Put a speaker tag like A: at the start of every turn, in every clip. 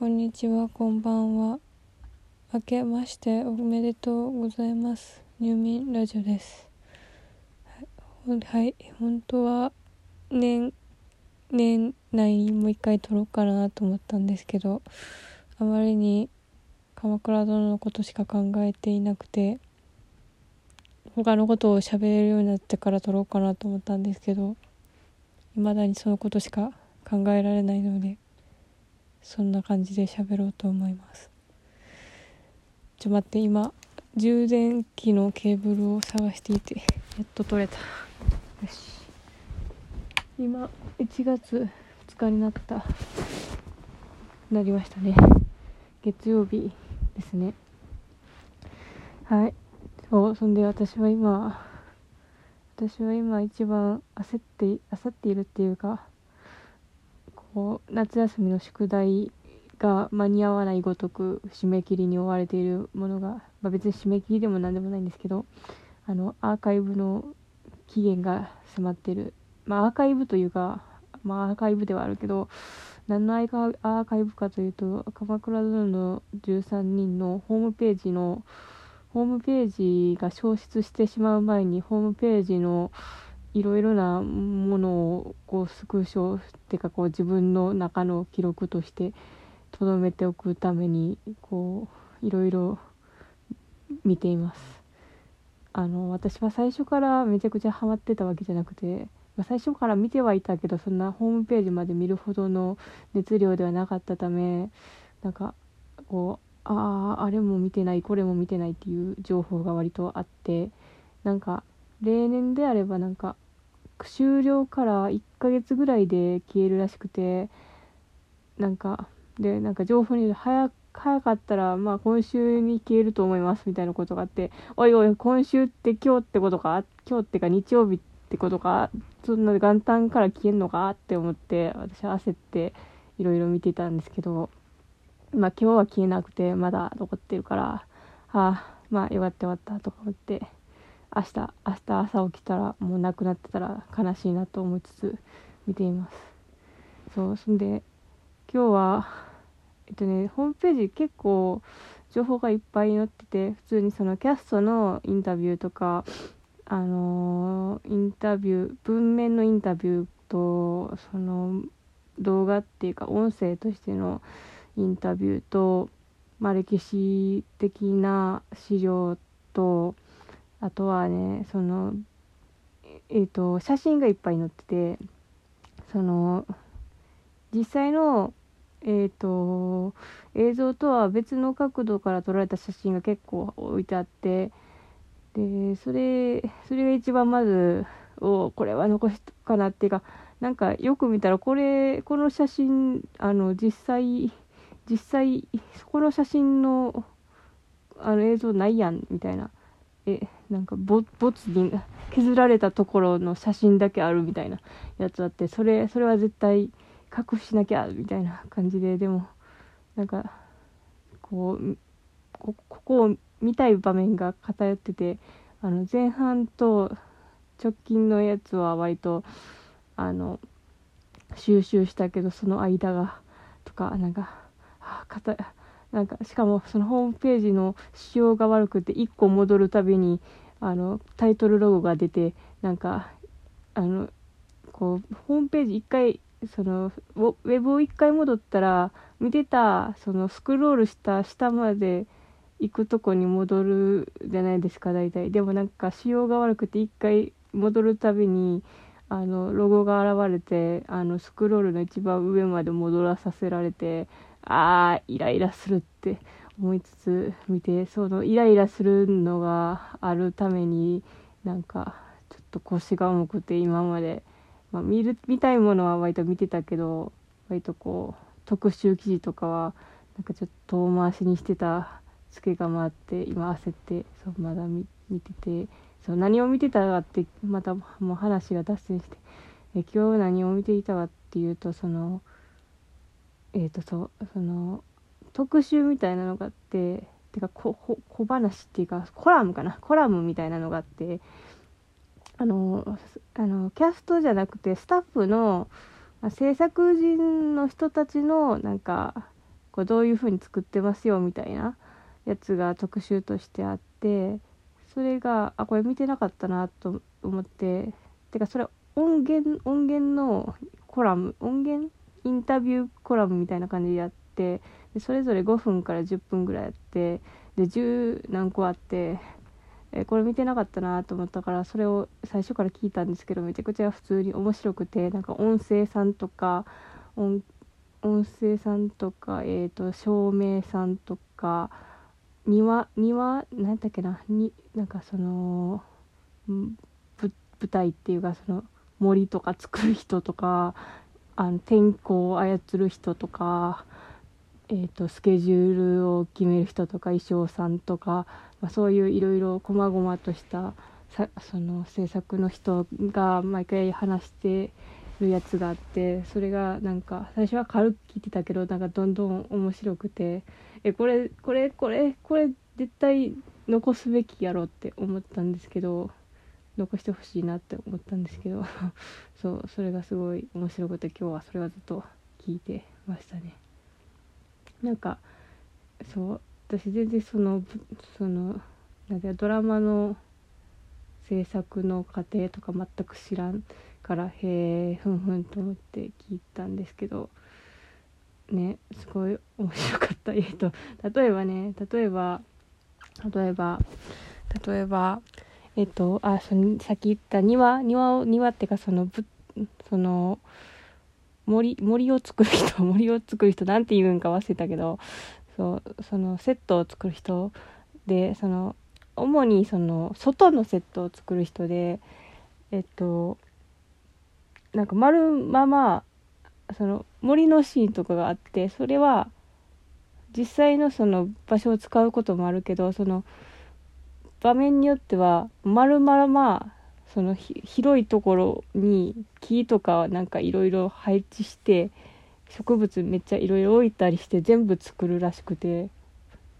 A: こんにちは、こんばんは。明けましておめでとうございます。入眠ラジオです。はい、はい、本当は年、年内にもう一回撮ろうかなと思ったんですけど、あまりに鎌倉殿のことしか考えていなくて、他のことを喋れるようになってから撮ろうかなと思ったんですけど、未だにそのことしか考えられないので、そんな感じで喋ろうと思います。ちょ待って今充電器のケーブルを探していてやっと取れた。よし。今1月2日になった。なりましたね。月曜日ですね。はい。そうそんで私は今私は今一番焦って焦っているっていうかう夏休みの宿題が間に合わないごとく締め切りに追われているものが、まあ、別に締め切りでも何でもないんですけどあのアーカイブの期限が迫ってる。まあアーカイブというかまあアーカイブではあるけど何のアーカイブかというと「鎌倉殿の13人」のホームページのホームページが消失してしまう前にホームページのいろいろなものをこうスクショっていうかこう自分の中の記録として留めておくためにこういろいろ見ています。あの私は最初からめちゃくちゃハマってたわけじゃなくて、最初から見てはいたけどそんなホームページまで見るほどの熱量ではなかったためなんかこうあああれも見てないこれも見てないっていう情報が割とあってなんか例年であればなんか終了から1ヶ月ぐらいで消えるらしくてなんかでなんか情報に早早かったらまあ今週に消えると思いますみたいなことがあっておいおい今週って今日ってことか今日ってか日曜日ってことかそんな元旦から消えんのかって思って私は焦っていろいろ見てたんですけどまあ今日は消えなくてまだ残ってるからああまあよかったよかったとか思って。明日明日朝起きたらもうなくなってたら悲しいなと思いつつ見ています。そうそんで今日はえっとねホームページ結構情報がいっぱい載ってて普通にそのキャストのインタビューとかあのー、インタビュー文面のインタビューとその動画っていうか音声としてのインタビューと、まあ、歴史的な資料とあとはねそのえっ、ー、と写真がいっぱい載っててその実際のえーと、映像とは別の角度から撮られた写真が結構置いてあってでそれそれが一番まずおこれは残しとかなっていうかなんかよく見たらこれこの写真あの実際実際この写真のあの映像ないやんみたいな。えなんかボボツに削られたところの写真だけあるみたいなやつあってそれそれは絶対隠しなきゃみたいな感じででもなんかこうここを見たい場面が偏っててあの前半と直近のやつは割とあの収集したけどその間がとかなんか、はあ、なんかしかもそのホームページの仕様が悪くて1個戻るたびにあのタイトルロゴが出てなんかあのこうホームページ1回そのウェブを1回戻ったら見てたそのスクロールした下まで行くとこに戻るじゃないですか大体。でもなんか仕様が悪くて1回戻るたびにあのロゴが現れてあのスクロールの一番上まで戻らさせられてあーイライラするって思いつつ見てそのイライラするのがあるためになんかちょっと腰が重くて今まで。まあ、見る見たいものは割と見てたけど割とこう特集記事とかはなんかちょっと遠回しにしてたツケが回って今焦ってそうまだ見ててそう何を見てたかってまたもう話が脱線してえ今日何を見ていたかっていうとそのえっ、ー、とそうその特集みたいなのがあっててか小小話っていうかコラムかな？コラムみたいなのがあってあのあのキャストじゃなくてスタッフの制作人の人たちのなんかこうどういう風に作ってますよみたいなやつが特集としてあってそれがあこれ見てなかったなと思っててかそれ音源音源のコラム音源インタビューコラムみたいな感じでやってでそれぞれ5分から10分ぐらいやってで10何個あってえこれ見てなかったなと思ったからそれを最初から聞いたんですけどめちゃくちゃ普通に面白くてなんか音声さんとか音声さんとか、えーと、照明さんとか庭庭何だっけなになんかその舞台っていうかその森とか作る人とかあの天候を操る人とかえーと、スケジュールを決める人とか衣装さんとか、まあ、そういういろいろ細々としたさその制作の人が毎回話してるやつがあってそれがなんか最初は軽く聞いてたけどなんかどんどん面白くてえこれこれこれこれ絶対残すべきやろって思ったんですけど残してほしいなって思ったんですけど そうそれがすごい面白くて今日はそれはずっと聞いてましたね。なんかそう私全然そのそのなんてドラマの制作の過程とか全く知らんからへえふんふんと思って聞いたんですけどねすごい面白かったえっと例えばね例えば例えば例えばえっとあそのさっき言った庭庭を庭っていうかそのぶその森森を作る人 森を作る人なんて言うんか忘れたけどそうそのセットを作る人でその主にその外のセットを作る人でえっとなんか丸ままその森のシーンとかがあってそれは実際のその場所を使うこともあるけどその場面によっては丸まるまあその広いところに木とかなんかいろいろ配置して植物めっちゃいろいろ置いたりして全部作るらしくて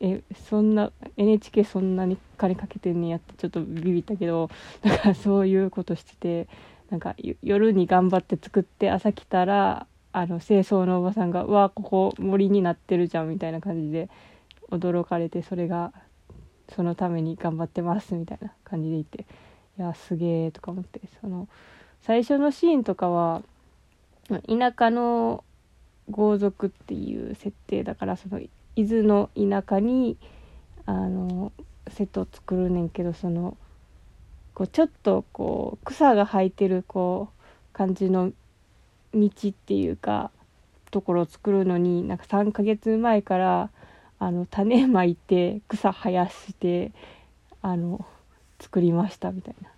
A: えそんな NHK そんなに金かけてんねやってちょっとビビったけどだからそういうことしててなんか夜に頑張って作って朝来たらあの清掃のおばさんが「うわここ森になってるじゃん」みたいな感じで驚かれてそれがそのために頑張ってますみたいな感じでいて。いやすげえとか思ってその最初のシーンとかは田舎の豪族っていう設定だからその伊豆の田舎にあのセットを作るねんけどそのこうちょっとこう草が生えてるこう感じの道っていうかところを作るのになんか3ヶ月前からあの種まいて草生やしてあの作りましたみたいな。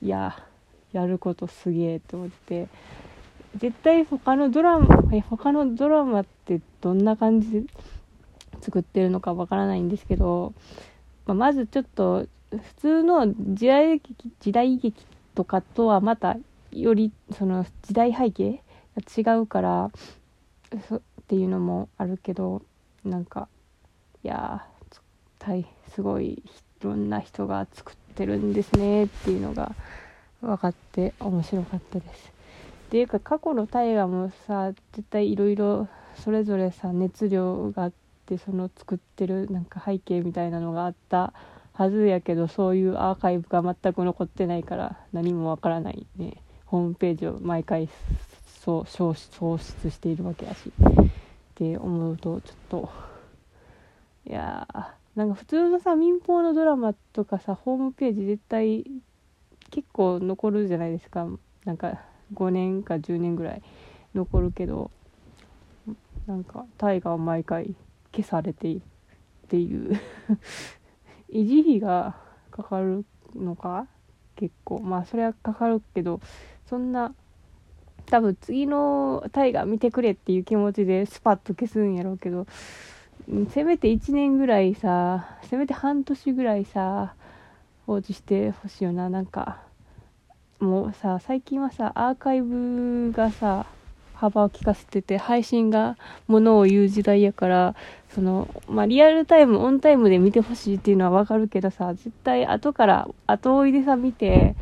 A: いややることすげえと思って。絶対他のドラマ他のドラマってどんな感じで作ってるのかわからないんですけど、まあ、まずちょっと普通の時代劇時代劇とかとはまたよりその時代背景が違うからそっていうのもあるけどなんかいやーすごいいろんな人が作ってるんですねっていうのが分かって面白かったです。っていうか過去の大河もさ絶対いろいろそれぞれさ熱量があってその作ってるなんか背景みたいなのがあったはずやけどそういうアーカイブが全く残ってないから何もわからないねホームページを毎回そう創出しているわけやしって思うとちょっといやなんか普通のさ民放のドラマとかさホームページ絶対結構残るじゃないですか。なんか5年か10年ぐらい残るけどなんか大河は毎回消されているっていう。維持費がかかるのか？結構。まあそれはかかるけどそんな多分次の大河見てくれっていう気持ちでスパッと消すんやろうけどせめて1年ぐらいさせめて半年ぐらいさ放置してほしいよな。なんかもうさ最近はさアーカイブがさ幅を利かせてて配信がものを言う時代やからそのまあリアルタイムオンタイムで見てほしいっていうのはわかるけどさ絶対後から後追いでさ見て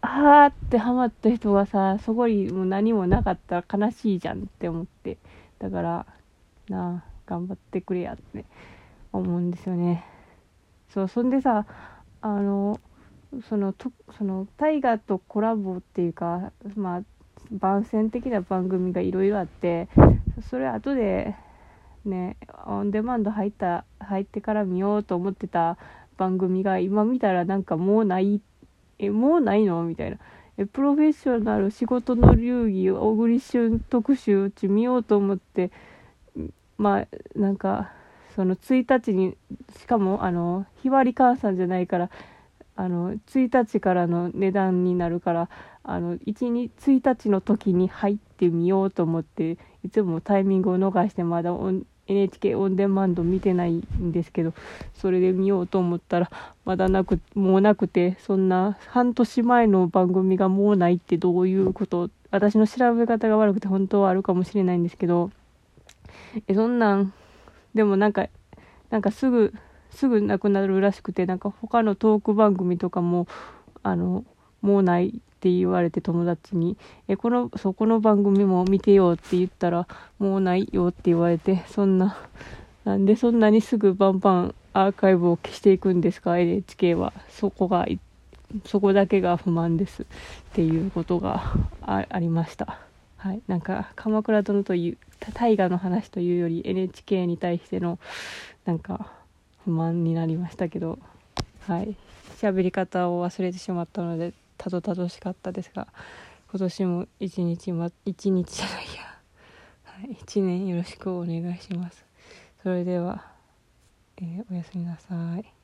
A: あーってハマった人がさそこにもう何もなかったら悲しいじゃんって思って。だからなあ。頑張ってくれやって思うんですよね。そうそんでさあのそのとその大河とコラボっていうかまあ番宣的な番組がいろいろあってそれ後でねオンデマンド入った入ってから見ようと思ってた番組が今見たらなんかもうないえもうないの？みたいな。えプロフェッショナル仕事の流儀小栗旬特集うち見ようと思ってまあなんかその1日にしかもあの日割り換算じゃないからあの1日からの値段になるからあの 1, 日1日の時に入ってみようと思っていつもタイミングを逃してまだ NHK オンデマンド見てないんですけどそれで見ようと思ったらまだなくもうなくてそんな半年前の番組がもうないってどういうこと？私の調べ方が悪くて本当はあるかもしれないんですけどえそんなん。でもなんかなんかすぐすぐなくなるらしくてなんか他のトーク番組とかもあのもうないって言われて友達に「えこのそこの番組も見てよ」って言ったら「もうないよ」って言われてそんななんでそんなにすぐバンバンアーカイブを消していくんですか？NHK は。そこがそこだけが不満ですっていうことがありました。はい。なんか「鎌倉殿」という大河の話というより NHK に対してのなんか不満になりましたけどはい。喋り方を忘れてしまったのでたどたどしかったですが今年も一日ま一日じゃないや、はい、一年よろしくお願いします。それでは、えー、おやすみなさい。